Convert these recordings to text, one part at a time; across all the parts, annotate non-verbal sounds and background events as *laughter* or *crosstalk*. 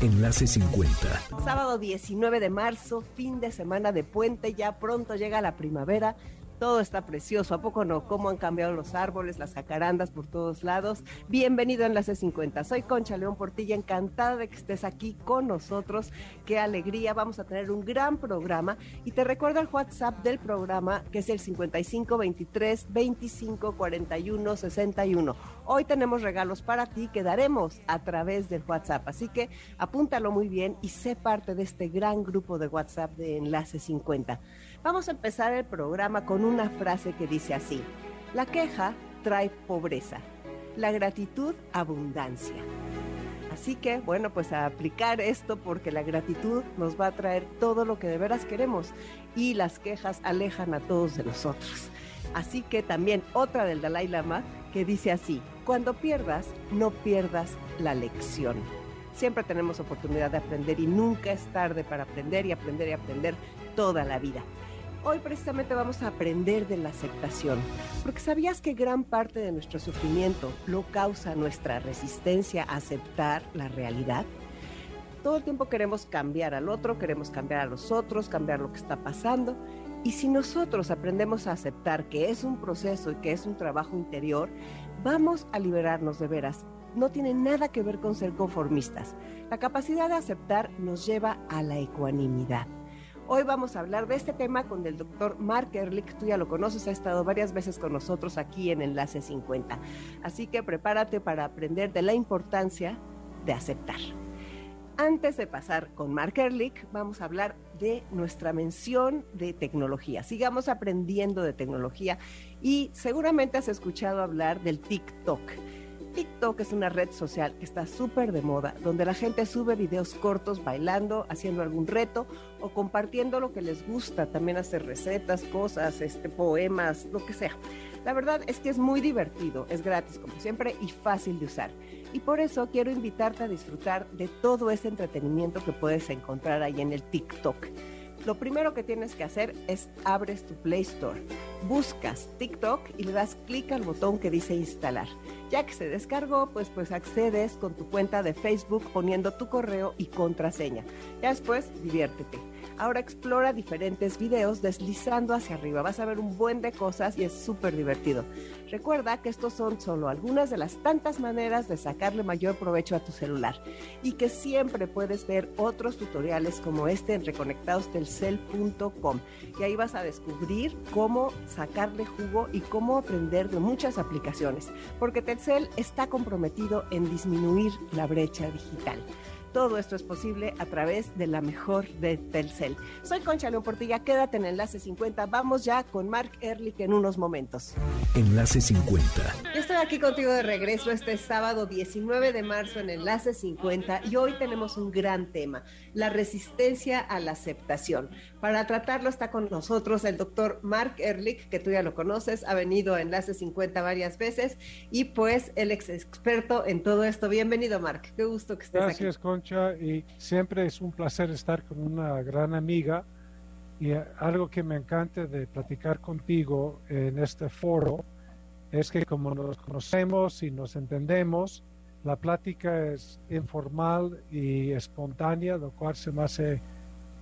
Enlace 50. Sábado 19 de marzo, fin de semana de puente, ya pronto llega la primavera todo está precioso, ¿a poco no? ¿Cómo han cambiado los árboles, las jacarandas por todos lados? Bienvenido a Enlace 50. Soy Concha León Portilla, encantada de que estés aquí con nosotros. Qué alegría, vamos a tener un gran programa. Y te recuerdo el WhatsApp del programa, que es el 5523 25 41 61. Hoy tenemos regalos para ti que daremos a través del WhatsApp, así que apúntalo muy bien y sé parte de este gran grupo de WhatsApp de Enlace 50. Vamos a empezar el programa con una frase que dice así, la queja trae pobreza, la gratitud abundancia. Así que, bueno, pues a aplicar esto porque la gratitud nos va a traer todo lo que de veras queremos y las quejas alejan a todos de nosotros. Así que también otra del Dalai Lama que dice así, cuando pierdas, no pierdas la lección. Siempre tenemos oportunidad de aprender y nunca es tarde para aprender y aprender y aprender toda la vida. Hoy precisamente vamos a aprender de la aceptación, porque sabías que gran parte de nuestro sufrimiento lo causa nuestra resistencia a aceptar la realidad. Todo el tiempo queremos cambiar al otro, queremos cambiar a los otros, cambiar lo que está pasando. Y si nosotros aprendemos a aceptar que es un proceso y que es un trabajo interior, vamos a liberarnos de veras. No tiene nada que ver con ser conformistas. La capacidad de aceptar nos lleva a la ecuanimidad. Hoy vamos a hablar de este tema con el doctor Mark Ehrlich. Tú ya lo conoces, ha estado varias veces con nosotros aquí en Enlace 50. Así que prepárate para aprender de la importancia de aceptar. Antes de pasar con Mark Ehrlich, vamos a hablar de nuestra mención de tecnología. Sigamos aprendiendo de tecnología y seguramente has escuchado hablar del TikTok. TikTok es una red social que está súper de moda, donde la gente sube videos cortos bailando, haciendo algún reto o compartiendo lo que les gusta, también hacer recetas, cosas, este, poemas, lo que sea. La verdad es que es muy divertido, es gratis como siempre y fácil de usar. Y por eso quiero invitarte a disfrutar de todo ese entretenimiento que puedes encontrar ahí en el TikTok lo primero que tienes que hacer es abres tu Play Store, buscas TikTok y le das clic al botón que dice instalar. Ya que se descargó, pues pues accedes con tu cuenta de Facebook poniendo tu correo y contraseña. Ya después, diviértete. Ahora explora diferentes videos deslizando hacia arriba. Vas a ver un buen de cosas y es súper divertido. Recuerda que estos son solo algunas de las tantas maneras de sacarle mayor provecho a tu celular y que siempre puedes ver otros tutoriales como este en reconectadostelcel.com y ahí vas a descubrir cómo sacarle jugo y cómo aprender de muchas aplicaciones, porque Telcel está comprometido en disminuir la brecha digital. Todo esto es posible a través de la mejor de Telcel. Soy Concha León Portilla, quédate en Enlace 50. Vamos ya con Mark Ehrlich en unos momentos. Enlace 50. Yo estoy aquí contigo de regreso este sábado 19 de marzo en Enlace 50 y hoy tenemos un gran tema, la resistencia a la aceptación. Para tratarlo está con nosotros el doctor Mark Ehrlich, que tú ya lo conoces, ha venido a Enlace 50 varias veces y pues el ex experto en todo esto. Bienvenido Mark, qué gusto que estés aquí. Gracias y siempre es un placer estar con una gran amiga y algo que me encanta de platicar contigo en este foro es que como nos conocemos y nos entendemos, la plática es informal y espontánea, lo cual se me hace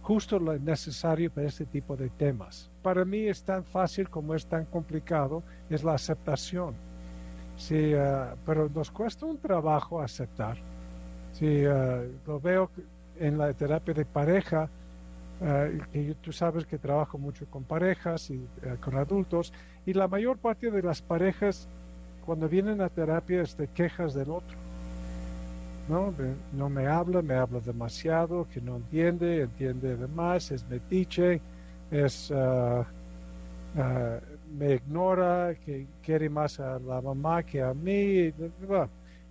justo lo necesario para este tipo de temas. Para mí es tan fácil como es tan complicado, es la aceptación. Uh, pero nos cuesta un trabajo aceptar. Uh, lo veo en la terapia de pareja, uh, tú sabes que trabajo mucho con parejas y con adultos, y la mayor parte de las parejas cuando vienen a terapia es de quejas del otro. ¿No? no me habla, me habla demasiado, que no entiende, entiende de más, es metiche, es, me ignora, que quiere más a la mamá que a mí.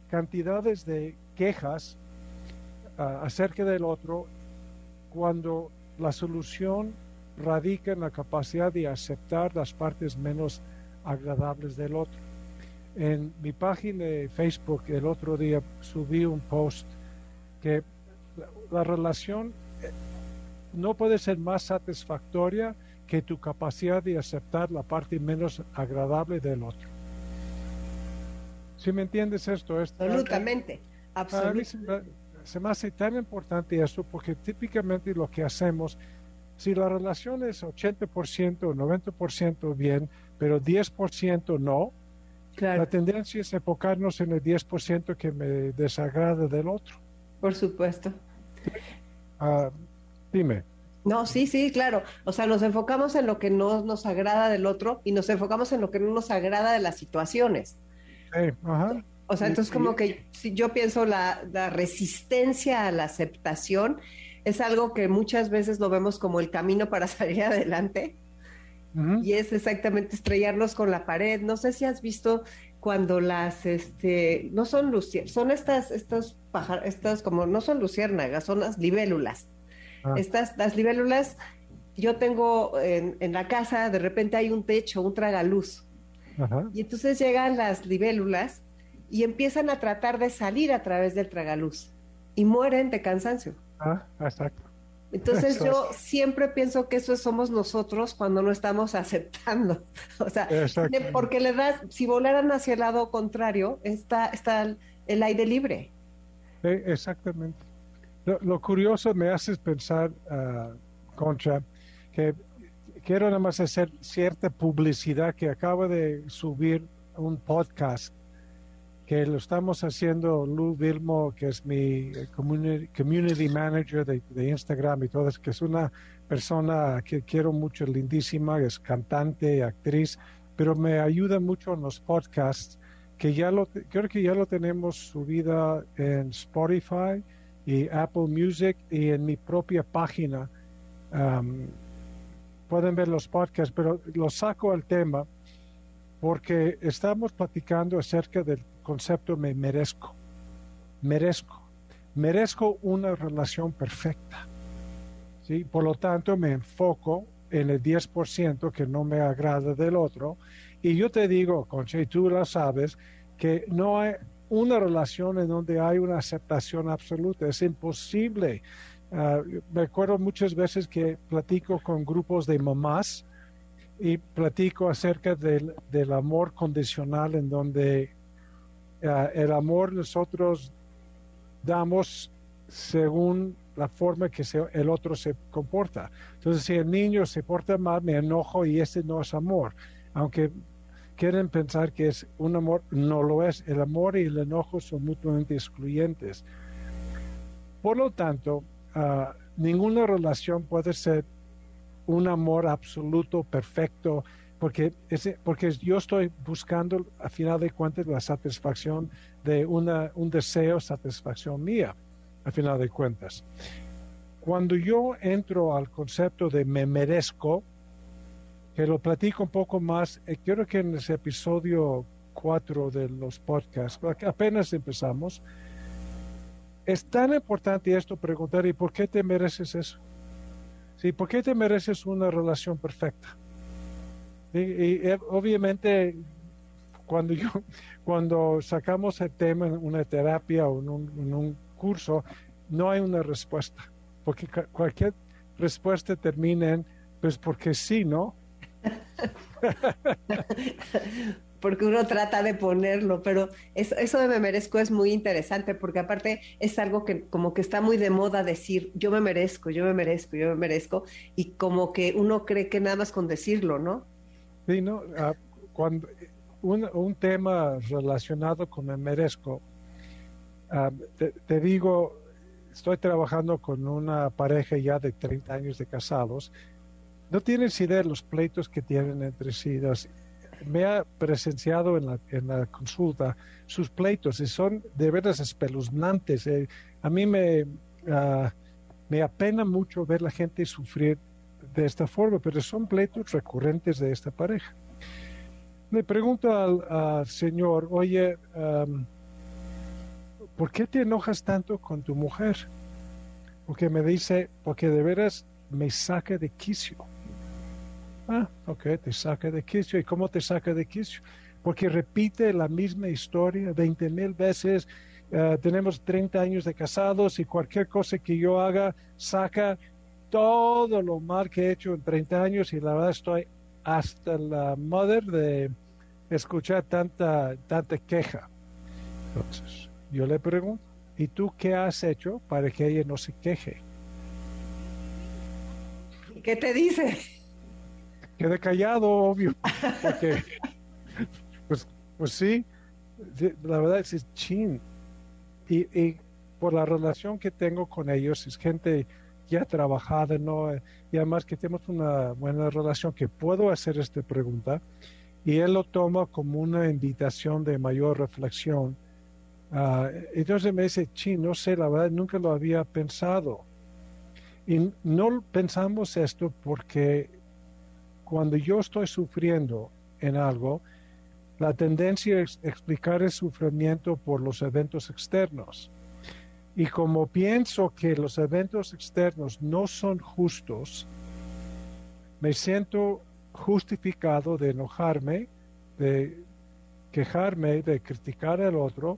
Cantidades de quejas uh, acerca del otro cuando la solución radica en la capacidad de aceptar las partes menos agradables del otro. En mi página de Facebook el otro día subí un post que la, relación eh, no puede ser más satisfactoria que tu capacidad de aceptar la parte menos agradable del otro. Si me entiendes esto? absolutamente, absolutamente. Se me, hace tan importante eso porque típicamente lo que hacemos, si la relación es 80% o 90% bien, pero 10% no, la tendencia es enfocarnos en el 10% que me desagrada del otro. Por supuesto. Ah, dime. No, sí, sí, claro. O sea, nos enfocamos en lo que no nos agrada del otro y nos enfocamos en lo que no nos agrada de las situaciones. Sí, ajá. O sea, entonces como que si yo pienso la, la resistencia a la aceptación es algo que muchas veces lo vemos como el camino para *laughs* salir adelante y es exactamente estrellarnos con la pared. No sé si has visto cuando las, este, no son luciérnagas, son estas, estas pájaros, estas como, no son luciérnagas, son las libélulas. Ah. Estas, las libélulas, yo tengo en, en, la casa, de repente hay un techo, un tragaluz. Y entonces llegan las libélulas y empiezan a tratar de salir a través del tragaluz y mueren de cansancio. Ah, exacto. Entonces yo siempre pienso que eso somos nosotros cuando no estamos *laughs* aceptando. O sea, porque le das, si volaran hacia el lado contrario, está, está el aire libre. exactamente. Lo, curioso me hace pensar, uh, Concha, que quiero nada más hacer cierta publicidad que acaba de subir un podcast que lo estamos haciendo Lou Vilmo, que es mi eh, community, manager de, Instagram y todo, que es una persona que quiero mucho, lindísima, es cantante, actriz, pero me ayuda mucho en los podcasts, que ya lo, creo que ya lo tenemos subida en Spotify y Apple Music y en mi propia página. pueden ver los podcasts, pero lo saco al tema porque estamos platicando acerca del concepto me merezco. Merezco. Merezco una relación perfecta. ¿sí? Por lo tanto, me enfoco en el 10% que no me agrada del otro. Y yo te digo, Concha, y tú lo sabes, que no hay una relación en donde hay una aceptación absoluta. Es imposible. Ah, me acuerdo muchas veces que platico con grupos de mamás y platico acerca del, del amor condicional en donde eh, el amor nosotros damos según la forma que el otro se comporta. Entonces, si el niño se porta mal, me enojo y ese no es amor. Aunque quieren pensar que es un amor, no lo es. El amor y el enojo son mutuamente excluyentes. Por lo tanto, ah, ninguna relación puede ser un amor absoluto, perfecto, porque, ese, porque yo estoy buscando, a final de cuentas, la satisfacción de una, un deseo, satisfacción mía, a final de cuentas. Cuando yo entro al concepto de me merezco, que lo platico un poco más, eh, quiero que en ese episodio 4 de los podcasts, apenas empezamos, es tan importante esto preguntar, ¿y por qué te mereces eso? ¿Sí? ¿Por qué te mereces una relación perfecta? Y, eh, obviamente cuando yo *laughs* cuando sacamos el tema en una terapia o en un, curso no hay una respuesta porque cualquier respuesta termina en pues porque sí no *laughs* porque uno trata de ponerlo, pero eso, eso, de me merezco es muy interesante, porque aparte es algo que como que está muy de moda decir, yo me merezco, yo me merezco, yo me merezco, y como que uno cree que nada más con decirlo, ¿no? Sí, no, ah, un, tema relacionado con el merezco, ah, te, digo, estoy trabajando con una pareja ya de 30 años de casados. No tienes idea de los pleitos que tienen entre sí. me ha presenciado en la, en la consulta sus pleitos y son de veras espeluznantes. Eh, a mí me, uh, me apena mucho ver la gente sufrir de esta forma, pero son pleitos recurrentes de esta pareja. Le pregunto al, Señor, oye, ¿por qué te enojas tanto con tu mujer? Porque me dice, porque de veras me saca de quicio. Ah, ok, te saca de quicio. ¿Y cómo te saca de quicio? Porque repite la misma historia 20 mil veces. Eh, tenemos 30 años de casados y cualquier cosa que yo haga saca todo lo mal que he hecho en 30 años y la verdad estoy hasta la madre de escuchar tanta, tanta queja. Entonces, yo le pregunto, ¿y tú qué has hecho para que ella no se queje? ¿Qué te dice? Quede callado, obvio, porque, pues, pues sí, la verdad es chin. Y, y por la relación que tengo con ellos, es gente ya trabajada, ¿no? Y además que tenemos una buena relación, que puedo hacer esta pregunta, y él lo toma como una invitación de mayor reflexión. Uh, entonces me dice, sí, no sé, la verdad, nunca lo había pensado. Y no pensamos esto porque cuando yo estoy sufriendo en algo, la tendencia es explicar el sufrimiento por los eventos externos. Y como pienso que los eventos externos no son justos, me siento justificado de enojarme, de quejarme, de criticar al otro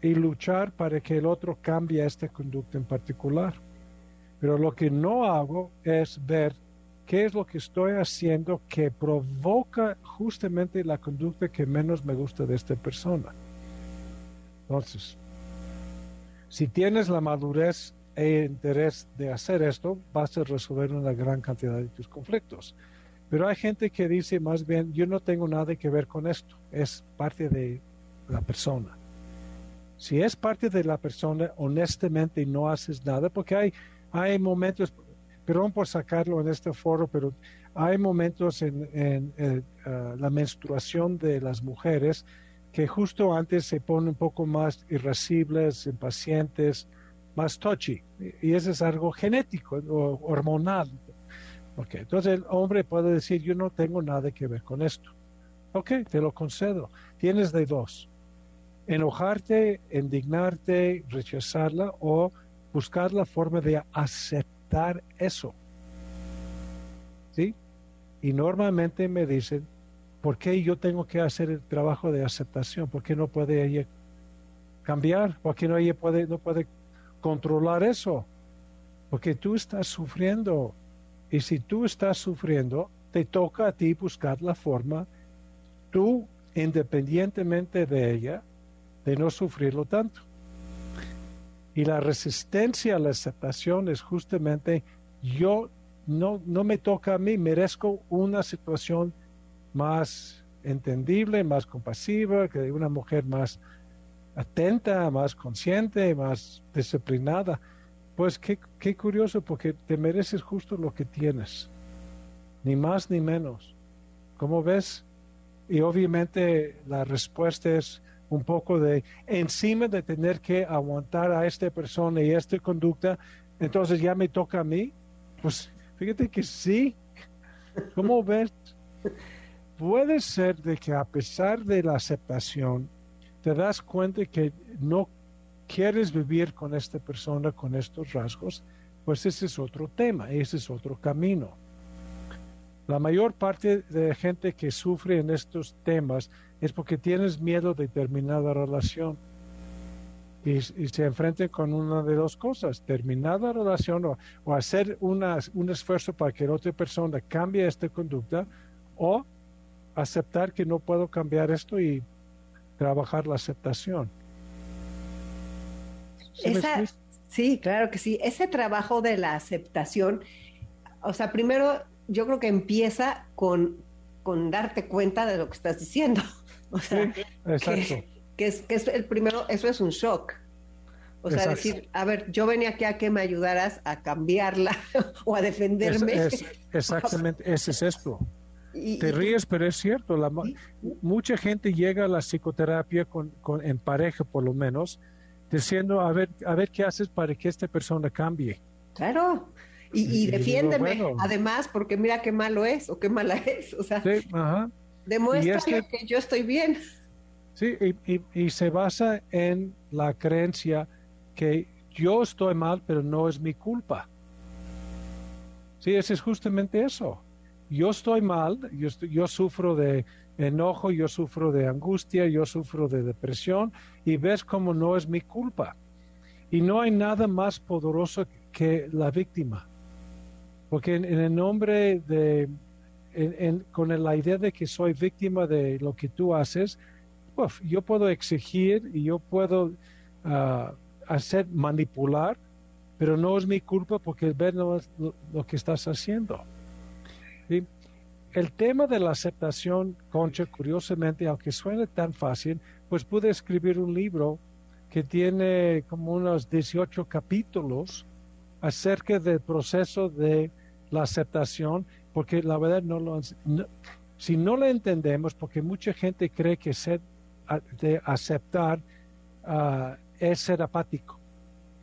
y luchar para que el otro cambie esta conducta en particular. Pero lo que no hago es ver qué es lo que estoy haciendo que provoca justamente la conducta que menos me gusta de esta persona. Entonces, si tienes la madurez e interés de hacer esto, vas a resolver una gran cantidad de tus conflictos. Pero hay gente que dice más bien, yo no tengo nada que ver con esto, es parte de la persona. Si es parte de la persona, honestamente no haces nada, porque hay, hay momentos, perdón por sacarlo en este foro, pero hay momentos en, eh, la menstruación de las mujeres que justo antes se ponen un poco más irascibles, impacientes, más touchy. Y eso es algo genético o hormonal. Okay. Entonces el hombre puede decir, yo no tengo nada que ver con esto. Ok, te lo concedo. Tienes de dos. Enojarte, indignarte, rechazarla o buscar la forma de aceptar eso. ¿Sí? Y normalmente me dicen, ¿Por qué yo tengo que hacer el trabajo de aceptación? ¿Por qué no puede ella cambiar? ¿Por qué no ella puede, no puede controlar eso? Porque tú estás sufriendo. Y si tú estás sufriendo, te toca a ti buscar la forma, tú, independientemente de ella, de no sufrirlo tanto. Y la resistencia a la aceptación es justamente yo no, no me toca a mí, merezco una situación más entendible, más compasiva, que una mujer más atenta, más consciente, más disciplinada. Pues qué, qué curioso, porque te mereces justo lo que tienes, ni más ni menos. ¿Cómo ves? Y obviamente la respuesta es un poco de, encima de tener que aguantar a esta persona y esta conducta, entonces ya me toca a mí. Pues fíjate que sí. ¿Cómo ves? *laughs* puede ser de que a pesar de la aceptación, te das cuenta que no quieres vivir con esta persona con estos rasgos, pues ese es otro tema, ese es otro camino. La mayor parte de la gente que sufre en estos temas es porque tienes miedo de terminada relación. Y, se enfrentan con una de dos cosas, terminada relación o, hacer un esfuerzo para que la otra persona cambie esta conducta o aceptar que no puedo cambiar esto y trabajar la aceptación. ¿Sí, claro que sí. Ese trabajo de la aceptación, o sea, primero yo creo que empieza con, con darte cuenta de lo que estás diciendo. *laughs* O sea, exacto. Que, es, que es el primero, eso es un shock. O sea, decir, a ver, yo venía aquí a que me ayudaras a cambiarla *laughs* o a defenderme. exactamente, ese es esto. Te ríes, pero es cierto. La, mucha gente llega a la psicoterapia con, en pareja, por lo menos, diciendo, a ver, a ver qué haces para que esta persona cambie. Claro. Y, defiéndeme, además, porque mira qué malo es o qué mala *laughs* es. O sea, demuestra que yo estoy bien. Sí, y, y se basa en la creencia que yo estoy mal, pero no es mi culpa. Sí, ese es justamente eso. Yo estoy mal, yo, yo sufro de enojo, yo sufro de angustia, yo sufro de depresión y ves como no es mi culpa. Y no hay nada más poderoso que la víctima. Porque en, el nombre de, con la idea de que soy víctima de lo que tú haces, yo puedo exigir y yo puedo ah, hacer manipular, pero no es mi culpa porque ver lo, lo que estás haciendo. El tema de la aceptación, Concha, curiosamente, aunque suene tan fácil, pues pude escribir un libro que tiene como unos 18 capítulos acerca del proceso de la aceptación, porque la verdad no lo... si no lo entendemos, porque mucha gente cree que ser de aceptar ah, es ser apático,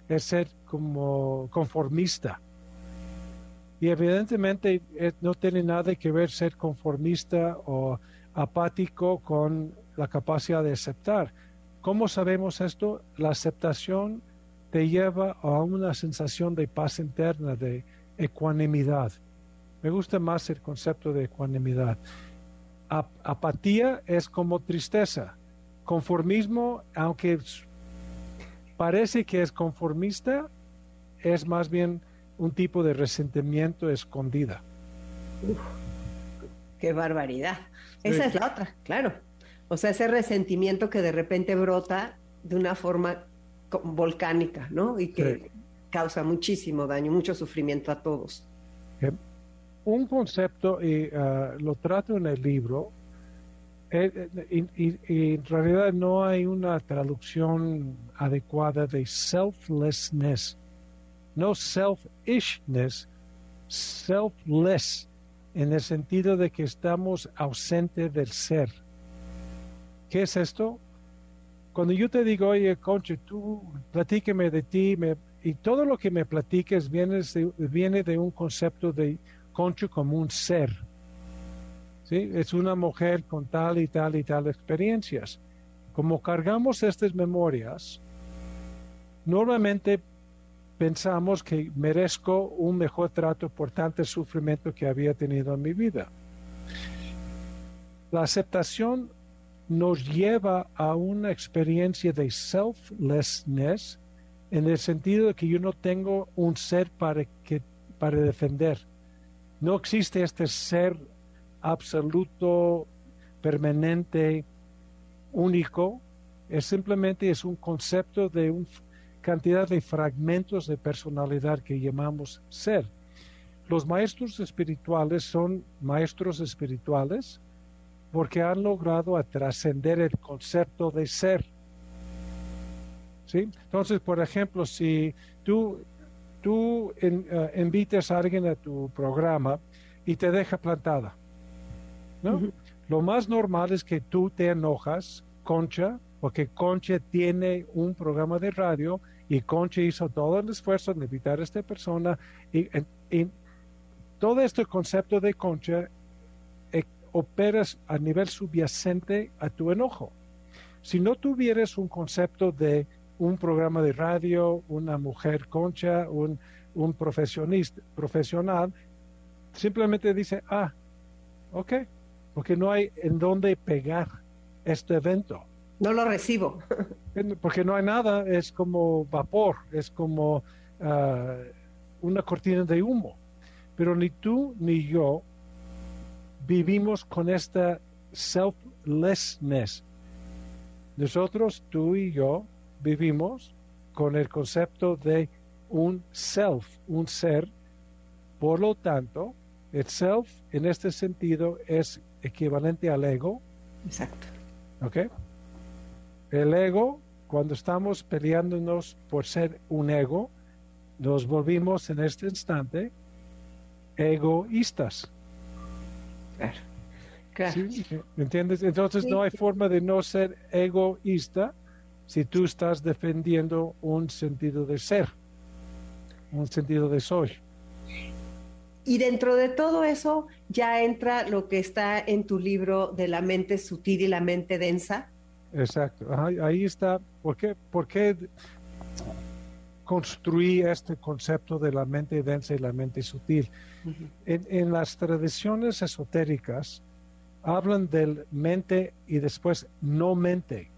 es ser como conformista. Y evidentemente eh, no tiene nada que ver ser conformista o apático con la capacidad de aceptar. ¿Cómo sabemos esto? La aceptación te lleva a una sensación de paz interna, de ecuanimidad. Me gusta más el concepto de ecuanimidad. apatía es como tristeza. Conformismo, aunque parece que es conformista, es más bien un tipo de resentimiento escondida. qué barbaridad. Esa es la otra, claro. O sea, ese resentimiento que de repente brota de una forma volcánica, ¿no? Y que causa muchísimo daño, mucho sufrimiento a todos. Un concepto, y ah, lo trato en el libro, eh, eh, y, en realidad no hay una traducción adecuada de selflessness, no selfishness, selfless, en el sentido de que estamos ausentes del ser. ¿Qué es esto? Cuando yo te digo, oye, Concha, tú platíqueme de ti, y todo lo que me platiques viene de, viene de un concepto de Concha como un ser es una mujer con tal y tal y tal experiencias. Como cargamos estas memorias, normalmente pensamos que merezco un mejor trato por tanto sufrimiento que había tenido en mi vida. La aceptación nos lleva a una experiencia de selflessness en el sentido de que yo no tengo un ser para, que, para defender. No existe este ser absoluto, permanente, único, es simplemente es un concepto de una cantidad de fragmentos de personalidad que llamamos ser. Los maestros espirituales son maestros espirituales porque han logrado trascender el concepto de ser. ¿Sí? Entonces, por ejemplo, si tú, tú eh, invitas a alguien a tu programa y te deja plantada, lo más normal es que tú te enojas, Concha, porque Concha tiene un programa de radio y Concha hizo todo el esfuerzo de evitar a esta persona y, todo este concepto de Concha eh, operas a nivel subyacente a tu enojo. Si no tuvieras un concepto de un programa de radio, una mujer concha, un, un profesionista, profesional, simplemente dice, ah, ok, porque no hay en dónde pegar este evento. No lo recibo. Porque no hay nada, es como vapor, es como ah, una cortina de humo. Pero ni tú ni yo vivimos con esta selflessness. Nosotros, tú y yo, vivimos con el concepto de un self, un ser. Por lo tanto, el self en este sentido es equivalente al ego. Exacto. ¿Ok? El ego, cuando estamos peleándonos por ser un ego, nos volvimos en este instante egoístas. Claro. ¿Me entiendes? Entonces no hay forma de no ser egoísta si tú estás defendiendo un sentido de ser, un sentido de soy. Y dentro de todo eso ya entra lo que está en tu libro de la mente sutil y la mente densa. Exacto, ahí está. ¿Por qué? construí este concepto de la mente densa y la mente sutil. en, las tradiciones esotéricas hablan del mente y después no mente.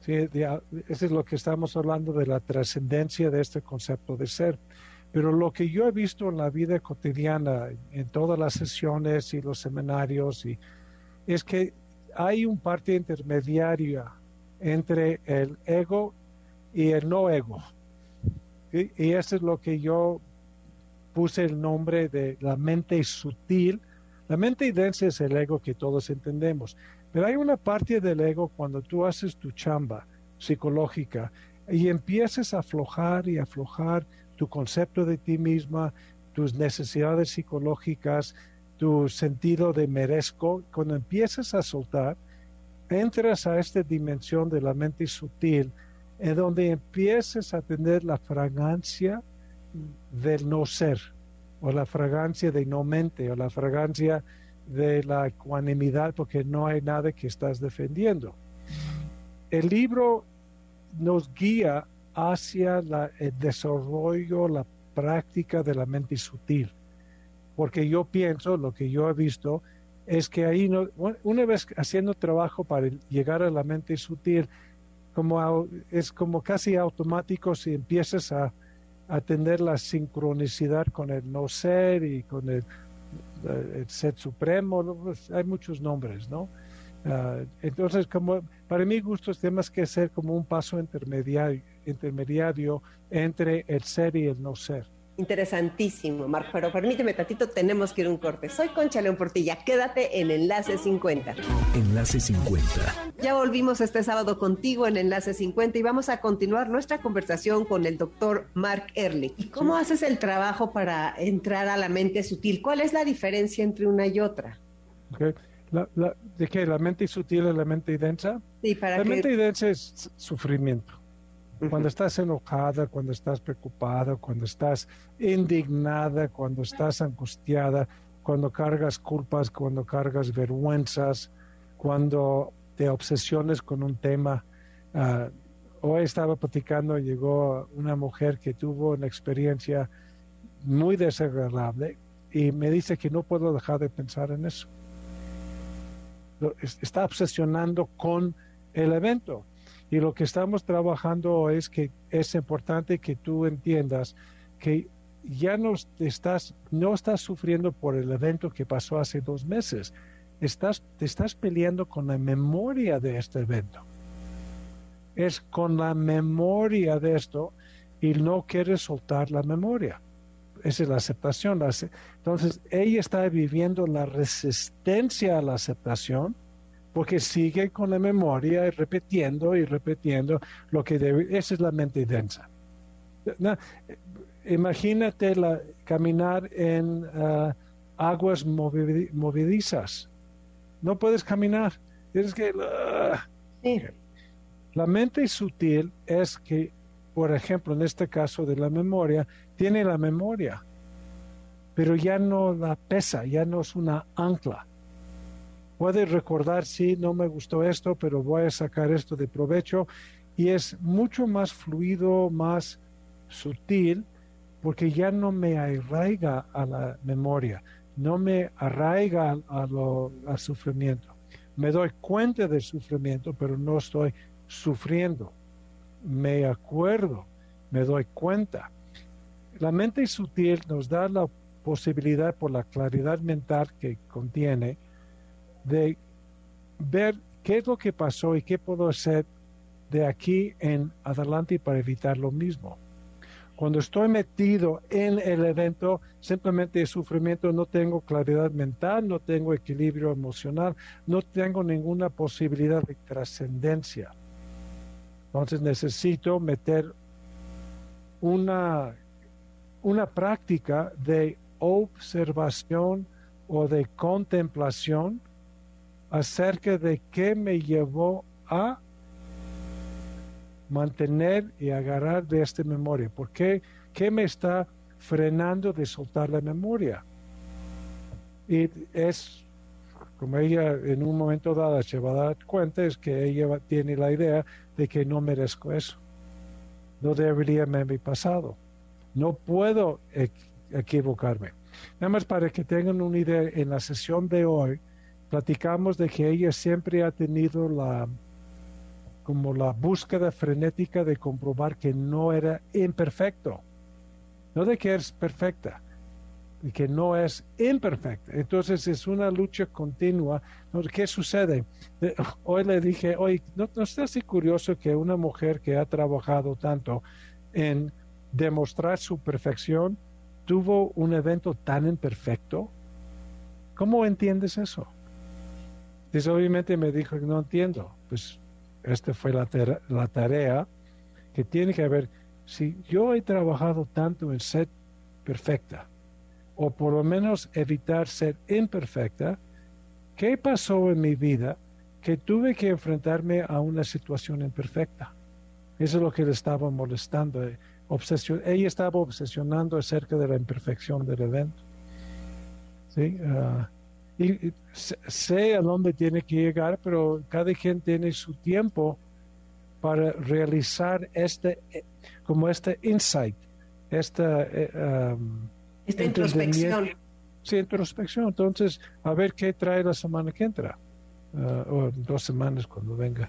¿Sí? eso es lo que estamos hablando de la trascendencia de este concepto de ser. Pero lo que yo he visto en la vida cotidiana, en todas las sesiones y los seminarios, y, es que hay un parte intermediaria entre el ego y el no ego. Y, eso es lo que yo puse el nombre de la mente sutil. La mente densa es el ego que todos entendemos. Pero hay una parte del ego cuando tú haces tu chamba psicológica y empiezas a aflojar y aflojar tu concepto de ti misma, tus necesidades psicológicas, tu sentido de merezco, cuando empiezas a soltar, entras a esta dimensión de la mente sutil, en donde empiezas a tener la fragancia del no ser, o la fragancia de no mente, o la fragancia de la ecuanimidad, porque no hay nada que estás defendiendo. El libro nos guía hacia el desarrollo, la práctica de la mente sutil. Porque yo pienso, lo que yo he visto, es que ahí, no, una vez haciendo trabajo para llegar a la mente sutil, como es como casi automático si empiezas a, a tener la sincronicidad con el no ser y con el, ser supremo, pues, hay muchos nombres, ¿no? Ah, entonces, como para mi gusto, tenemos que ser como un paso intermediario, intermediario entre el ser y el no ser. Interesantísimo, Marco, pero permíteme tantito, tenemos que ir a un corte. Soy Concha León Portilla, quédate en Enlace 50. Enlace 50. Ya volvimos este sábado contigo en Enlace 50 y vamos a continuar nuestra conversación con el doctor Mark Ehrlich. ¿Y cómo haces el trabajo para entrar a la mente sutil? ¿Cuál es la diferencia entre una y otra? ¿De qué? ¿La mente sutil y la mente densa? Sí, para La mente densa es sufrimiento cuando estás enojada, cuando estás preocupada, cuando estás indignada, cuando estás angustiada, cuando cargas culpas, cuando cargas vergüenzas, cuando te obsesiones con un tema. Ah, hoy estaba platicando, llegó una mujer que tuvo una experiencia muy desagradable y me dice que no puedo dejar de pensar en eso. Está obsesionando con el evento y lo que estamos trabajando es que es importante que tú entiendas que ya no estás, no estás sufriendo por el evento que pasó hace dos meses. Estás, te estás peleando con la memoria de este evento. Es con la memoria de esto y no quieres soltar la memoria. Esa es la aceptación. Entonces, ella está viviendo la resistencia a la aceptación porque sigue con la memoria y repitiendo y repitiendo lo que debe. Esa es la mente densa. imagínate la, caminar en ah, aguas movedizas. No puedes caminar. Tienes que. Ah. La mente sutil es que, por ejemplo, en este caso de la memoria, tiene la memoria, pero ya no la pesa, ya no es una ancla puede recordar, sí, no me gustó esto, pero voy a sacar esto de provecho. Y es mucho más fluido, más sutil, porque ya no me arraiga a la memoria, no me arraiga al sufrimiento. Me doy cuenta del sufrimiento, pero no estoy sufriendo. Me acuerdo, me doy cuenta. La mente sutil nos da la posibilidad por la claridad mental que contiene de ver qué es lo que pasó y qué puedo hacer de aquí en adelante para evitar lo mismo. Cuando estoy metido en el evento, simplemente sufrimiento, no tengo claridad mental, no tengo equilibrio emocional, no tengo ninguna posibilidad de trascendencia. Entonces necesito meter una, una práctica de observación o de contemplación acerca de qué me llevó a mantener y agarrar de esta memoria. ¿Por qué? ¿Qué me está frenando de soltar la memoria? Y es, como ella en un momento dado se va a dar cuenta, es que ella tiene la idea de que no merezco eso. no debería haberme pasado. No puedo equivocarme. Nada más para que tengan una idea, en la sesión de hoy platicamos de que ella siempre ha tenido la como la búsqueda frenética de comprobar que no era imperfecto, no de que es perfecta, de que no es imperfecta. Entonces es una lucha continua. ¿Qué sucede? Hoy le dije, hoy, ¿no, ¿no estás curioso que una mujer que ha trabajado tanto en demostrar su perfección tuvo un evento tan imperfecto? ¿Cómo entiendes eso? Obviamente me dijo, no entiendo. Pues esta fue la, la tarea que tiene que haber. Si yo he trabajado tanto en ser perfecta, o por lo menos evitar ser imperfecta, ¿qué pasó en mi vida que tuve que enfrentarme a una situación imperfecta? Eso es lo que le estaba molestando. Eh, obsesión, ella estaba obsesionando acerca de la imperfección del evento. ¿Sí? Ah, y, sé a dónde tiene que llegar, pero cada quien tiene su tiempo para realizar este, eh, como este insight, esta, eh, esta introspección. Sí, introspección. Entonces, a ver qué trae la semana que entra, ah, o dos semanas cuando venga.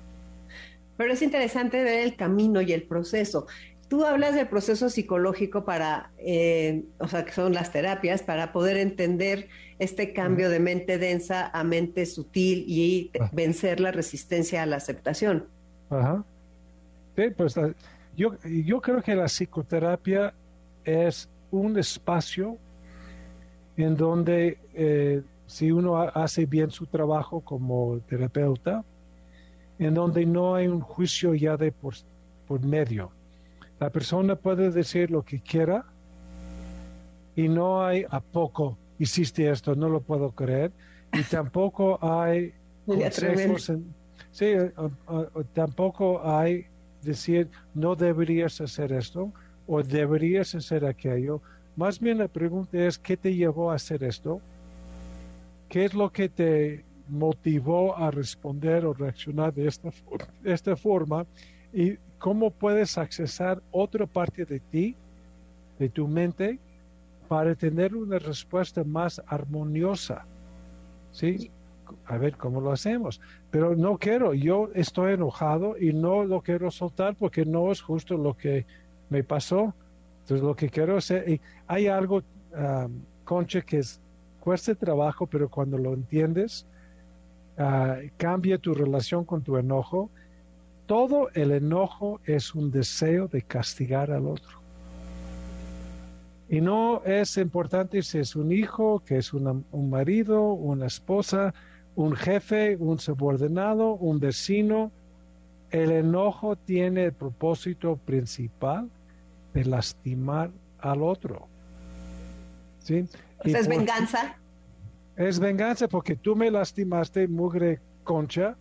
Pero es interesante ver el camino y el proceso. Tú hablas del proceso psicológico para, eh, o sea, que son las terapias, para poder entender este cambio de mente densa a mente sutil y ah. vencer la resistencia a la aceptación. Ajá. Sí, pues ah, yo, yo creo que la psicoterapia es un espacio en donde eh, si uno hace bien su trabajo como terapeuta, en donde no hay un juicio ya de por, por medio la persona puede decir lo que quiera y no hay a poco hiciste esto, no lo puedo creer. Y tampoco hay *laughs* sí, tampoco hay decir no deberías hacer esto o deberías hacer aquello. Más bien la pregunta es ¿qué te llevó a hacer esto? ¿Qué es lo que te motivó a responder o reaccionar de esta, de esta forma? Y cómo puedes accesar otra parte de ti, de tu mente, para tener una respuesta más armoniosa. ¿Sí? A ver cómo lo hacemos. Pero no quiero, yo estoy enojado y no lo quiero soltar porque no es justo lo que me pasó. Entonces lo que quiero hacer, hay algo, um, Concha, que es, cuesta trabajo, pero cuando lo entiendes, uh, cambia tu relación con tu enojo todo el enojo es un deseo de castigar al otro. Y no es importante si es un hijo, que es un marido, una esposa, un jefe, un subordinado, un vecino. El enojo tiene el propósito principal de lastimar al otro. ¿Sí? ¿Es venganza? Es venganza porque tú me lastimaste, mugre concha,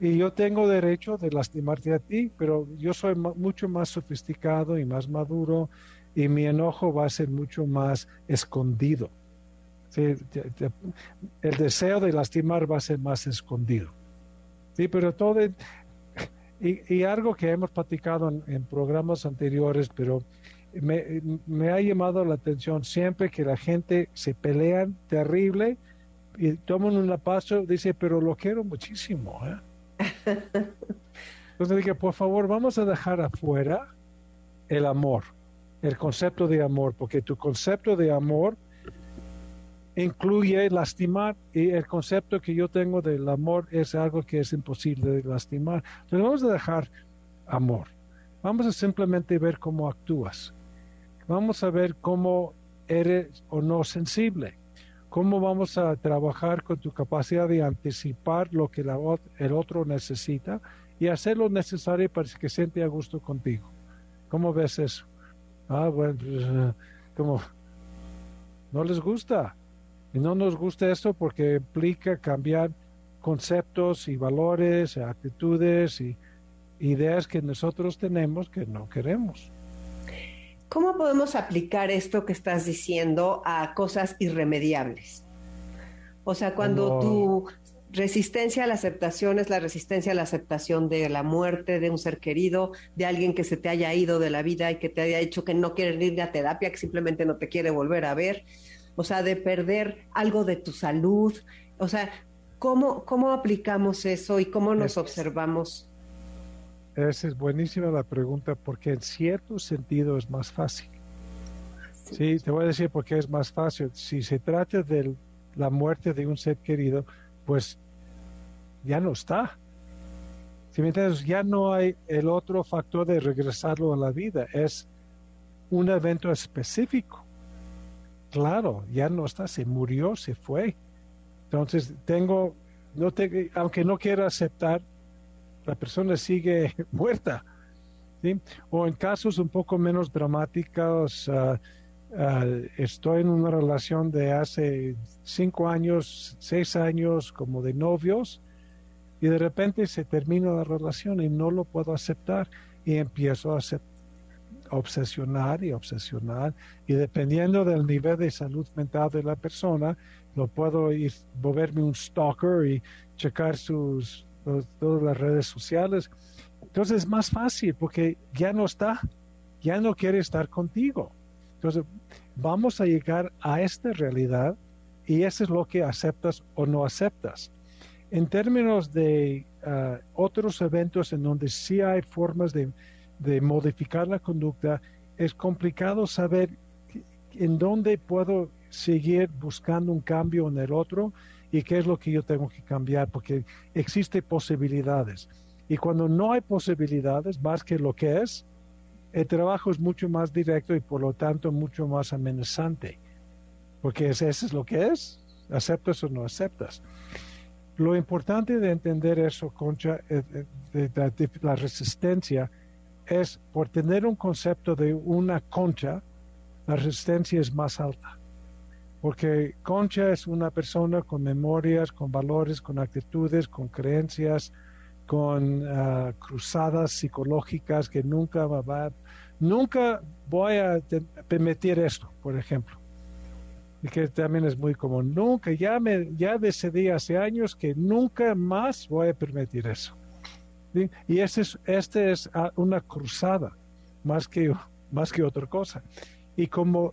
y yo tengo derecho de lastimarte a ti, pero yo soy mucho más sofisticado y más maduro y mi enojo va a ser mucho más escondido. el deseo de lastimar va a ser más escondido. Sí, pero todo... Y, algo que hemos platicado en, programas anteriores, pero me, ha llamado la atención siempre que la gente se pelea terrible y toman un paso, dice, pero lo quiero muchísimo. ¿eh? Entonces dije, por favor, vamos a dejar afuera el amor, el concepto de amor, porque tu concepto de amor incluye lastimar y el concepto que yo tengo del amor es algo que es imposible de lastimar. Entonces vamos a dejar amor. Vamos a simplemente ver cómo actúas. Vamos a ver cómo eres o no sensible. ¿Cómo vamos a trabajar con tu capacidad de anticipar lo que el otro necesita y hacer lo necesario para que siente a gusto contigo? ¿Cómo ves eso? Ah, bueno, pues, eh, como no les gusta. Y no nos gusta esto porque implica cambiar conceptos y valores, actitudes y ideas que nosotros tenemos que no queremos. ¿Cómo podemos aplicar esto que estás diciendo a cosas irremediables? O sea, cuando tú resistencia a la aceptación es la resistencia a la aceptación de la muerte de un ser querido, de alguien que se te haya ido de la vida y que te haya dicho que no quiere ir a terapia, que simplemente no te quiere volver a ver, o sea, de perder algo de tu salud, o sea, ¿cómo, cómo aplicamos eso y cómo nos observamos? Esa es buenísima la pregunta porque en cierto sentido es más fácil. Sí, te voy a decir por qué es más fácil. Si se trata de la muerte de un ser querido, pues ya no está. Si me entiendes, ya no hay el otro factor de regresarlo a la vida, es un evento específico. Claro, ya no está, se murió, se fue. Entonces, tengo, no te, aunque no quiera aceptar, la persona sigue *laughs* muerta. O en casos un poco menos dramáticos, uh, estoy en una relación de hace cinco años, seis años como de novios y de repente se termina la relación y no lo puedo aceptar y empiezo a, obsesionar y obsesionar y dependiendo del nivel de salud mental de la persona lo puedo ir volverme un stalker y checar sus todas las redes sociales entonces es más fácil porque ya no está ya no quiere estar contigo entonces, vamos a llegar a esta realidad y eso es lo que aceptas o no aceptas. En términos de ah, otros eventos en donde sí hay formas de, de modificar la conducta, es complicado saber en dónde puedo seguir buscando un cambio en el otro y qué es lo que yo tengo que cambiar, porque existen posibilidades. Y cuando no hay posibilidades, más que lo que es, el trabajo es mucho más directo y por lo tanto mucho más amenazante, porque eso es lo que es, aceptas o no aceptas. Lo importante de entender eso, Concha, eh, eh, la resistencia, es por tener un concepto de una concha, la resistencia es más alta. Porque Concha es una persona con memorias, con valores, con actitudes, con creencias, con ah, cruzadas psicológicas que nunca va, nunca voy a permitir esto, por ejemplo. Y que también es muy común. Nunca, ya, me, ya decidí hace años que nunca más voy a permitir eso. Y este es, este es ah, una cruzada, más que, más que otra cosa. Y como,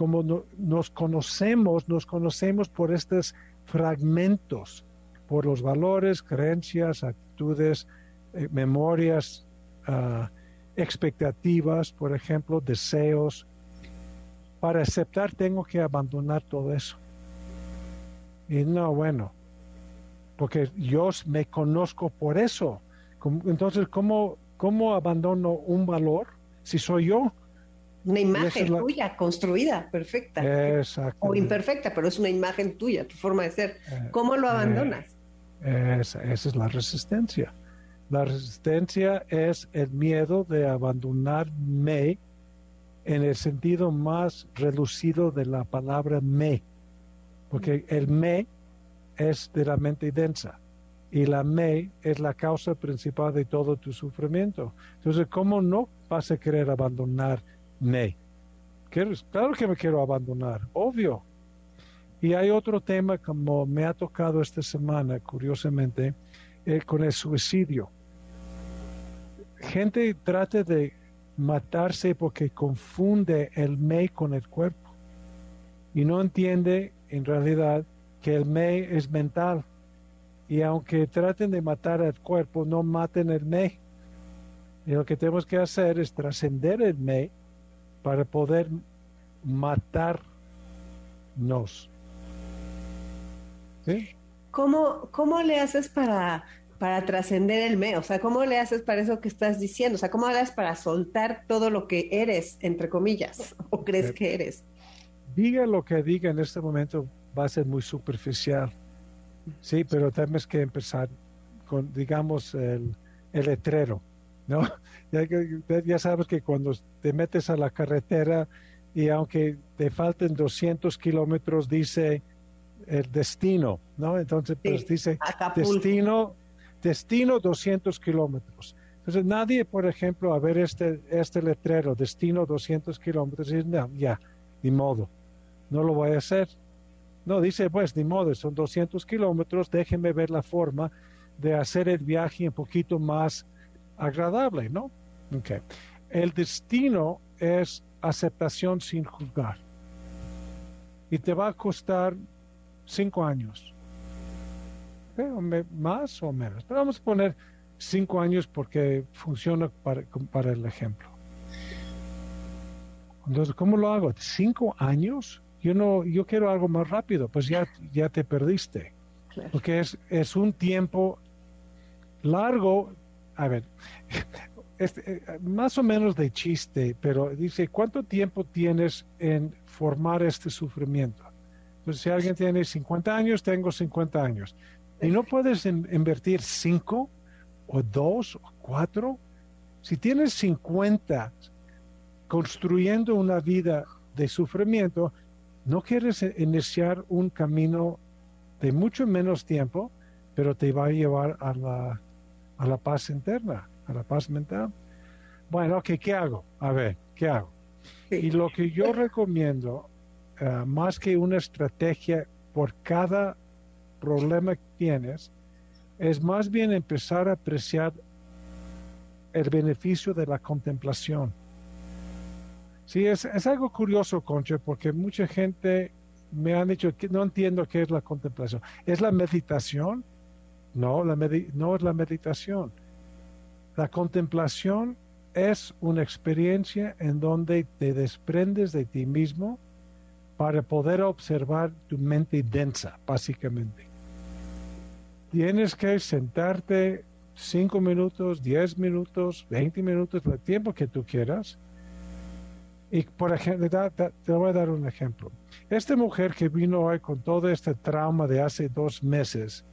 como nos conocemos, nos conocemos por estos fragmentos por los valores, creencias, actitudes, eh, memorias, ah, expectativas, por ejemplo, deseos. Para aceptar tengo que abandonar todo eso. Y no, bueno, porque yo me conozco por eso. Entonces, ¿cómo, cómo abandono un valor si soy yo? Una imagen tuya, construida, perfecta. O imperfecta, pero es una imagen tuya, tu forma de ser. Eh, ¿Cómo lo abandonas? Esa, es la resistencia. La resistencia es el miedo de abandonarme en el sentido más reducido de la palabra me, porque el me es de la mente densa y la me es la causa principal de todo tu sufrimiento. Entonces, ¿cómo no vas a querer abandonar me? Claro que me quiero abandonar, obvio, y hay otro tema como me ha tocado esta semana, curiosamente, eh, con el suicidio. Gente trata de matarse porque confunde el me con el cuerpo y no entiende en realidad que el me es mental. Y aunque traten de matar al cuerpo, no maten el me. Y lo que tenemos que hacer es trascender el me para poder matarnos. ¿Cómo, ¿Cómo le haces para, para trascender el me? O sea, ¿cómo le haces para eso que estás diciendo? O sea, ¿cómo le haces para soltar todo lo que eres, entre comillas, o crees que eres? Diga lo que diga en este momento, va a ser muy superficial. Sí, pero tenemos que empezar con, digamos, el, el letrero, ¿no? *laughs* Ya, ya sabes que cuando te metes a la carretera y aunque te falten 200 kilómetros, dice el destino, ¿no? Entonces, pues dice destino, destino 200 kilómetros. Entonces, nadie, por ejemplo, a ver este, este letrero, destino 200 kilómetros, dice, no, ya, ni modo, no lo voy a hacer. No, dice, pues, ni modo, son 200 kilómetros, déjenme ver la forma de hacer el viaje un poquito más agradable, ¿no? Okay. El destino es aceptación sin juzgar. Y te va a costar cinco años. Más o menos. Pero vamos a poner cinco años porque funciona para, para el ejemplo. Entonces, ¿cómo lo hago? ¿Cinco años? Yo no, yo quiero algo más rápido. Pues ya, ya te perdiste. Porque es, es un tiempo largo. A ver, este, eh, más o menos de chiste, pero dice, ¿cuánto tiempo tienes en formar este sufrimiento? Pues si alguien tiene 50 años, tengo 50 años. Y no puedes invertir 5 o 2 o 4. Si tienes 50 construyendo una vida de sufrimiento, no quieres iniciar un camino de mucho menos tiempo, pero te va a llevar a la, a la paz interna a la paz mental. Bueno, ok, ¿qué hago? A ver, ¿qué hago? Y lo que yo recomiendo, eh, más que una estrategia por cada problema que tienes, es más bien empezar a apreciar el beneficio de la contemplación. Sí, es, es algo curioso, Concha, porque mucha gente me han dicho que no entiendo qué es la contemplación. ¿Es la meditación? No, la no es la meditación. La contemplación es una experiencia en donde te desprendes de ti mismo para poder observar tu mente densa, básicamente. Tienes que sentarte cinco minutos, diez minutos, veinte minutos, el tiempo que tú quieras. Y por ejemplo, te voy a dar un ejemplo. Esta mujer que vino hoy con todo este trauma de hace dos meses,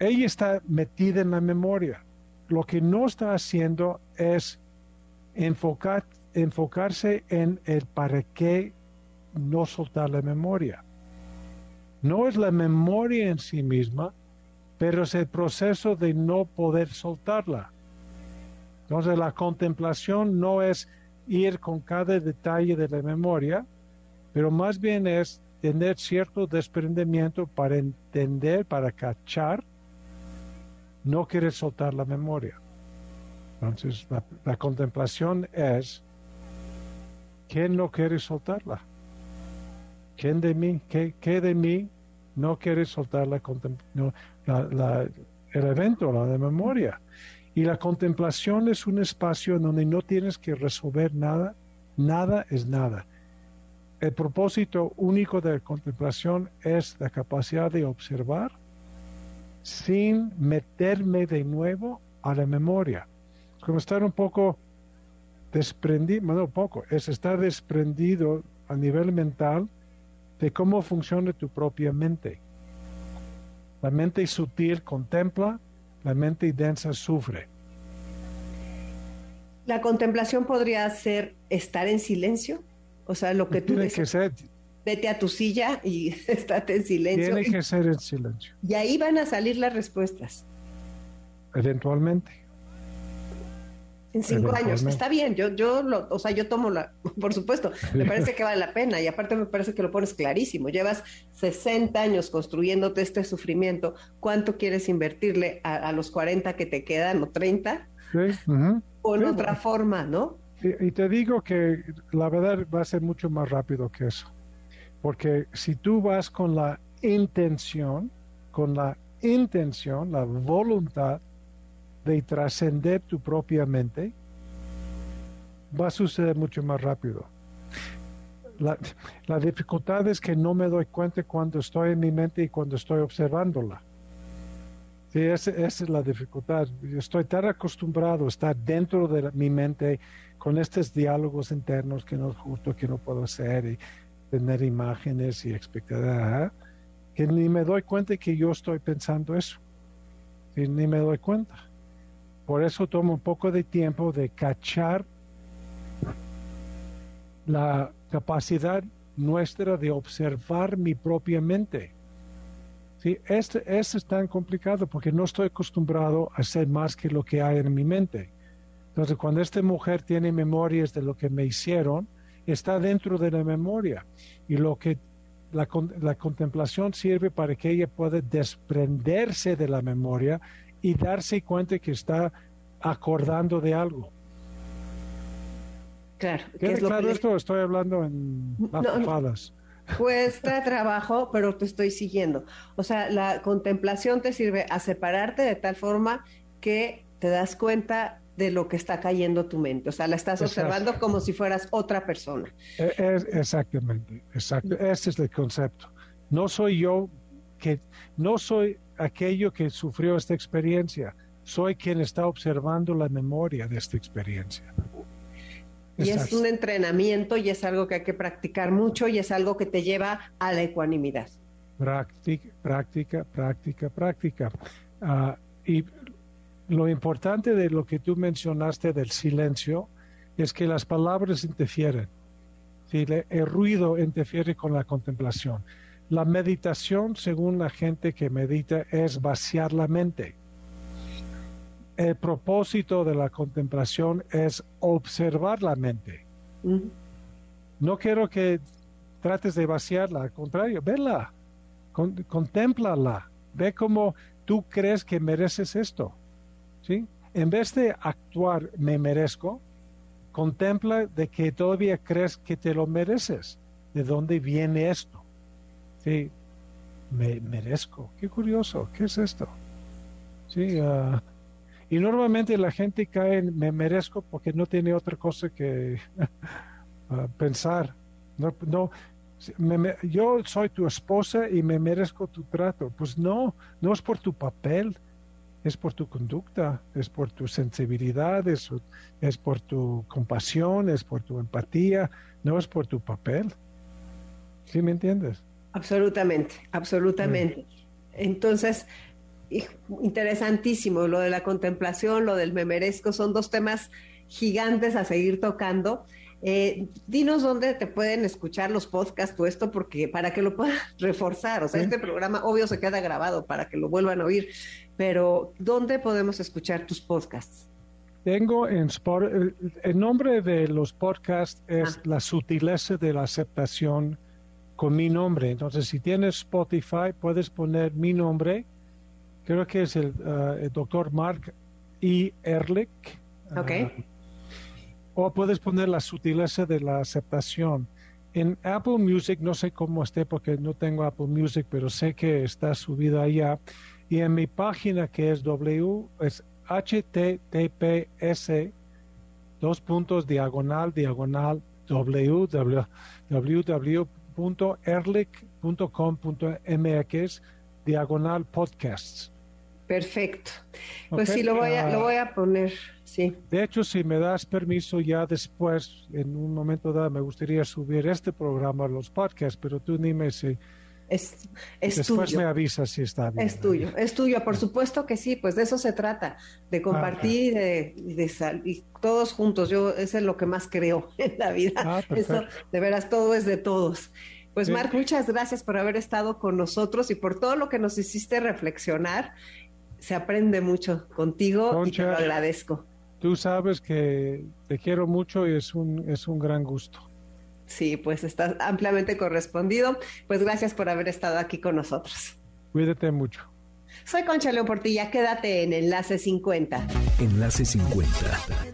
ella está metida en la memoria lo que no está haciendo es enfocar, enfocarse en el para qué no soltar la memoria. No es la memoria en sí misma, pero es el proceso de no poder soltarla. Entonces la contemplación no es ir con cada detalle de la memoria, pero más bien es tener cierto desprendimiento para entender, para cachar no quiere soltar la memoria. Entonces, la, contemplación es, ¿quién no quiere soltarla? ¿Quién de mí, qué, de mí no quiere soltar la, el evento, la memoria? Y la contemplación es un espacio en donde no tienes que resolver nada, nada es nada. El propósito único de la contemplación es la capacidad de observar sin meterme de nuevo a la memoria. Como estar un poco desprendido, no poco, es estar desprendido a nivel mental de cómo funciona tu propia mente. La mente sutil contempla, la mente densa sufre. La contemplación podría ser estar en silencio, o sea, lo que tú Tiene que ser, vete a tu silla y *laughs* estate en silencio. Tiene que ser en silencio. Y ahí van a salir las respuestas. Eventualmente. En cinco años, está bien, yo, yo, lo, o sea, yo tomo la, *laughs* por supuesto, me parece que vale la pena y aparte me parece que lo pones clarísimo, llevas 60 años construyéndote este sufrimiento, ¿cuánto quieres invertirle a, los 40 que te quedan o 30? Sí, O en otra forma, ¿no? y te digo que la verdad va a ser mucho más rápido que eso. Porque si tú vas con la intención, con la intención, la voluntad de trascender tu propia mente, va a suceder mucho más rápido. La, dificultad es que no me doy cuenta cuando estoy en mi mente y cuando estoy observándola. Sí, esa, es la dificultad. estoy tan acostumbrado a estar dentro de mi mente con estos diálogos internos que no es justo, que no puedo hacer. Y, tener imágenes y expectativas, que ni me doy cuenta que yo estoy pensando eso. Ni me doy cuenta. Por eso tomo un poco de tiempo de cachar la capacidad nuestra de observar mi propia mente. Sí, este, este es tan complicado porque no estoy acostumbrado a hacer más que lo que hay en mi mente. Entonces, cuando esta mujer tiene memorias de lo que me hicieron, está dentro de la memoria. Y lo que la, la, contemplación sirve para que ella pueda desprenderse de la memoria y darse cuenta que está acordando de algo. Claro. ¿Qué es claro esto? Estoy hablando en las Cuesta trabajo, pero te estoy siguiendo. O sea, la contemplación te sirve a separarte de tal forma que te das cuenta de lo que está cayendo tu mente. O sea, la estás observando como si fueras otra persona. E, exactamente, exacto. Ese es el concepto. No soy yo que, no soy aquello que sufrió esta experiencia. Soy quien está observando la memoria de esta experiencia. Y es un entrenamiento y es algo que hay que practicar mucho y es algo que te lleva a la ecuanimidad. Práctica, práctica, práctica, práctica. Ah, y lo importante de lo que tú mencionaste del silencio es que las palabras interfieren. El ruido interfiere con la contemplación. La meditación, según la gente que medita, es vaciar la mente el propósito de la contemplación es observar la mente. No quiero que trates de vaciarla, al contrario, vela, contémplala, ve cómo tú crees que mereces esto. ¿Sí? En vez de actuar me merezco, contempla de que todavía crees que te lo mereces. ¿De dónde viene esto? Sí, me merezco. Qué curioso, ¿qué es esto? Sí, uh, y normalmente la gente cae en me merezco porque no tiene otra cosa que *laughs* ah, pensar. No, no, yo soy tu esposa y me merezco tu trato. Pues no, no es por tu papel, es por tu conducta, es por tu sensibilidad, es, es por tu compasión, es por tu empatía, no es por tu papel. ¿Sí me entiendes? Absolutamente, absolutamente. Entonces, interesantísimo, lo de la contemplación, lo del me merezco, son dos temas gigantes a seguir tocando. Eh, dinos dónde te pueden escuchar los podcasts o esto, porque para que lo puedan *laughs* reforzar, o sea, este programa obvio se queda grabado para que lo vuelvan a oír, pero ¿dónde podemos escuchar tus podcasts? Tengo en Sport, el, nombre de los podcasts es ah. La sutileza de la aceptación con mi nombre. Entonces, si tienes Spotify, puedes poner mi nombre creo que es el, uh, doctor Mark E. Ehrlich. Ok. Uh, o puedes poner la sutileza de la aceptación. En Apple Music, no sé cómo esté porque no tengo Apple Music, pero sé que está subida allá. Y en mi página que es W, es https dos puntos diagonal diagonal www.erlich.com.mx diagonal podcasts. Perfecto. Pues sí, lo voy, a, lo voy a poner, sí. De hecho, si me das permiso ya después, en un momento dado, me gustaría subir este programa a los podcasts, pero tú dime si... Es, Después me avisas si está bien. Es tuyo, es tuyo, por supuesto que sí, pues de eso se trata, de ah, compartir de, de y todos juntos. Yo, eso es lo que más creo *laughs* en la vida. Ah, eso, de veras, todo es de todos. Pues Marc, muchas gracias por haber estado con nosotros y por todo lo que nos hiciste reflexionar se aprende mucho contigo y te lo agradezco. Tú sabes que te quiero mucho y es un, es un gran gusto. Sí, pues estás ampliamente correspondido. Pues gracias por haber estado aquí con nosotros. Cuídate mucho. Soy Concha León Portilla, quédate en Enlace 50. Enlace 50.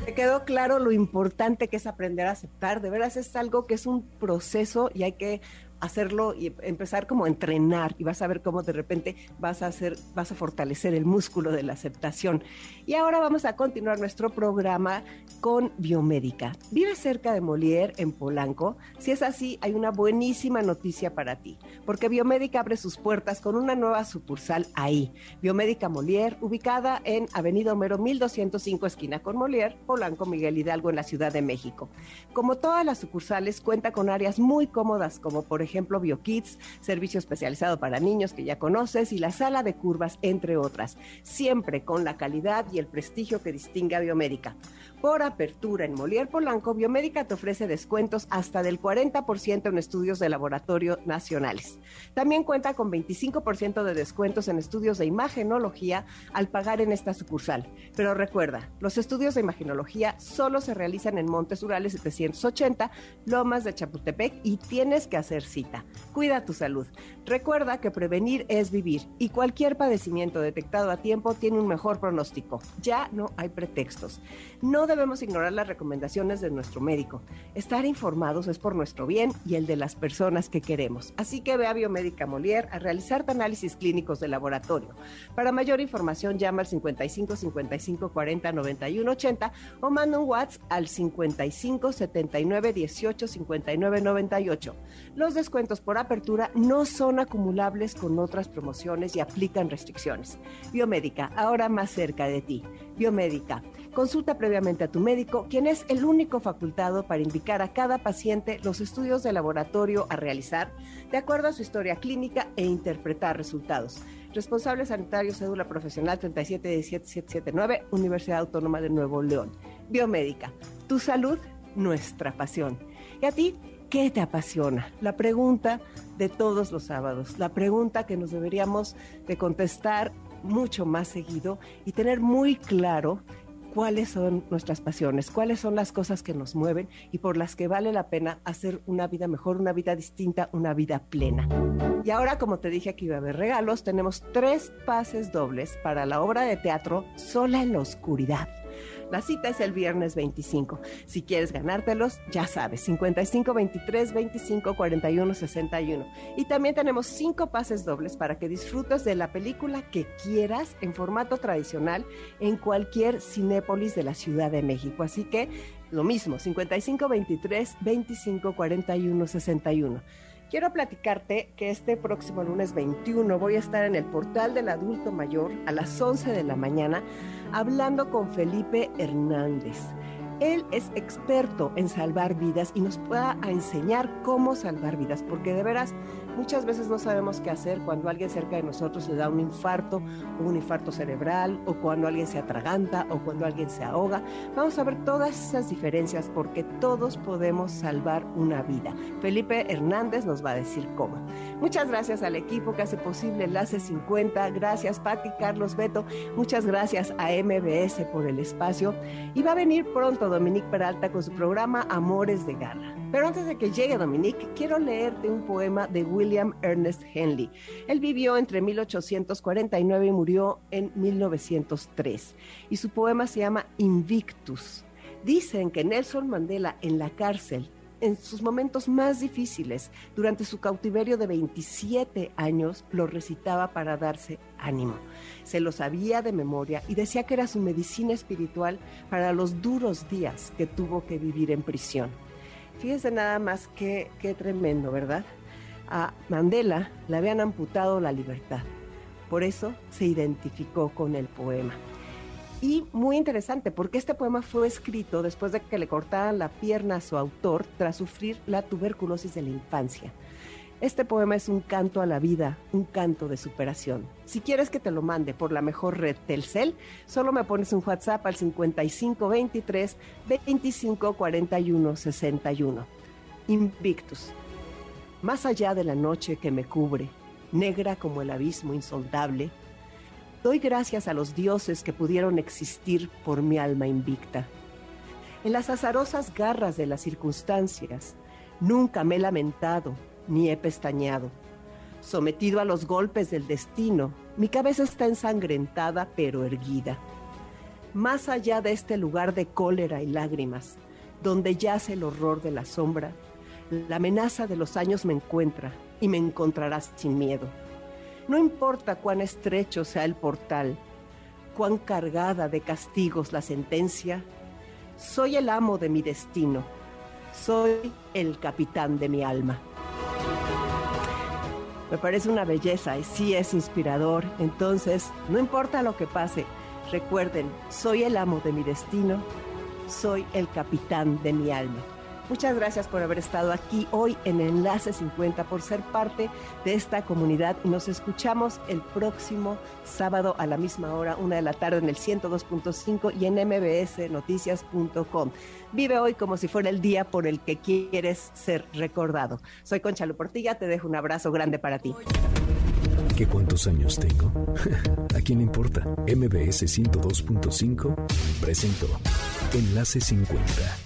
Te quedó claro lo importante que es aprender a aceptar. De veras es algo que es un proceso y hay que hacerlo y empezar como a entrenar y vas a ver cómo de repente vas a hacer, vas a fortalecer el músculo de la aceptación. Y ahora vamos a continuar nuestro programa con Biomédica. Vive cerca de Molière en Polanco. Si es así, hay una buenísima noticia para ti, porque Biomédica abre sus puertas con una nueva sucursal ahí. Biomédica Molière, ubicada en Avenida Homero 1205, esquina con Molière, Polanco, Miguel Hidalgo, en la Ciudad de México. Como todas las sucursales, cuenta con áreas muy cómodas, como por ejemplo BioKids, servicio especializado para niños que ya conoces, y la sala de curvas, entre otras, siempre con la calidad y el prestigio que distingue a Biomédica. Por apertura en Molière Polanco, Biomédica te ofrece descuentos hasta del 40% en estudios de laboratorio nacionales. También cuenta con 25% de descuentos en estudios de imagenología al pagar en esta sucursal. Pero recuerda, los estudios de imagenología solo se realizan en Montes Urales 780, Lomas de Chapultepec y tienes que hacer cita. Cuida tu salud. Recuerda que prevenir es vivir y cualquier padecimiento detectado a tiempo tiene un mejor pronóstico. Ya no hay pretextos. No debemos ignorar las recomendaciones de nuestro médico. Estar informados es por nuestro bien y el de las personas que queremos. Así que ve a Biomédica Molière a realizarte análisis clínicos de laboratorio. Para mayor información llama al 55 55 40 91 80 o manda un WhatsApp al 55 79 18 59 98. Los descuentos por apertura no son acumulables con otras promociones y aplican restricciones. Biomédica, ahora más cerca de ti. Biomédica, consulta previamente a tu médico, quien es el único facultado para indicar a cada paciente los estudios de laboratorio a realizar de acuerdo a su historia clínica e interpretar resultados. Responsable sanitario, cédula profesional 3717779, Universidad Autónoma de Nuevo León. Biomédica, tu salud, nuestra pasión. ¿Y a ti? ¿Qué te apasiona? La pregunta de todos los sábados, la pregunta que nos deberíamos de contestar mucho más seguido y tener muy claro cuáles son nuestras pasiones, cuáles son las cosas que nos mueven y por las que vale la pena hacer una vida mejor, una vida distinta, una vida plena. Y ahora, como te dije que iba a haber regalos, tenemos tres pases dobles para la obra de teatro Sola en la Oscuridad la cita es el viernes 25. Si quieres ganártelos, ya sabes, 55 23 25 41 61. Y también tenemos cinco pases dobles para que disfrutes de la película que quieras en formato tradicional en cualquier cinépolis de la Ciudad de México. Así que lo mismo, 55 23 25 41 61. Quiero platicarte que este próximo lunes 21 voy a estar en el portal del adulto mayor a las 11 de la mañana hablando con Felipe Hernández. Él es experto en salvar vidas y nos pueda enseñar cómo salvar vidas, porque de veras muchas veces no sabemos qué hacer cuando alguien cerca de nosotros le da un infarto, un infarto cerebral, o cuando alguien se atraganta, o cuando alguien se ahoga. Vamos a ver todas esas diferencias porque todos podemos salvar una vida. Felipe Hernández nos va a decir cómo. Muchas gracias al equipo que hace posible Enlace 50. Gracias, Patti, Carlos, Beto. Muchas gracias a MBS por el espacio. Y va a venir pronto Dominique Peralta con su programa Amores de Garra. Pero antes de que llegue Dominique, quiero leerte un poema de William Ernest Henley. Él vivió entre 1849 y murió en 1903. Y su poema se llama Invictus. Dicen que Nelson Mandela en la cárcel en sus momentos más difíciles, durante su cautiverio de 27 años, lo recitaba para darse ánimo. Se lo sabía de memoria y decía que era su medicina espiritual para los duros días que tuvo que vivir en prisión. Fíjense nada más qué, qué tremendo, ¿verdad? A Mandela le habían amputado la libertad. Por eso se identificó con el poema. Y muy interesante, porque este poema fue escrito después de que le cortaran la pierna a su autor tras sufrir la tuberculosis de la infancia. Este poema es un canto a la vida, un canto de superación. Si quieres que te lo mande por la mejor red Telcel, solo me pones un WhatsApp al 5523 2541 61. Invictus. Más allá de la noche que me cubre, negra como el abismo insondable, Doy gracias a los dioses que pudieron existir por mi alma invicta. En las azarosas garras de las circunstancias, nunca me he lamentado ni he pestañeado. Sometido a los golpes del destino, mi cabeza está ensangrentada pero erguida. Más allá de este lugar de cólera y lágrimas, donde yace el horror de la sombra, la amenaza de los años me encuentra y me encontrarás sin miedo. No importa cuán estrecho sea el portal, cuán cargada de castigos la sentencia, soy el amo de mi destino, soy el capitán de mi alma. Me parece una belleza y sí es inspirador, entonces no importa lo que pase, recuerden, soy el amo de mi destino, soy el capitán de mi alma. Muchas gracias por haber estado aquí hoy en Enlace 50, por ser parte de esta comunidad y nos escuchamos el próximo sábado a la misma hora, una de la tarde en el 102.5 y en mbsnoticias.com. Vive hoy como si fuera el día por el que quieres ser recordado. Soy Concha Portilla, te dejo un abrazo grande para ti. ¿Qué cuántos años tengo? *laughs* ¿A quién importa? MBS 102.5 presentó Enlace 50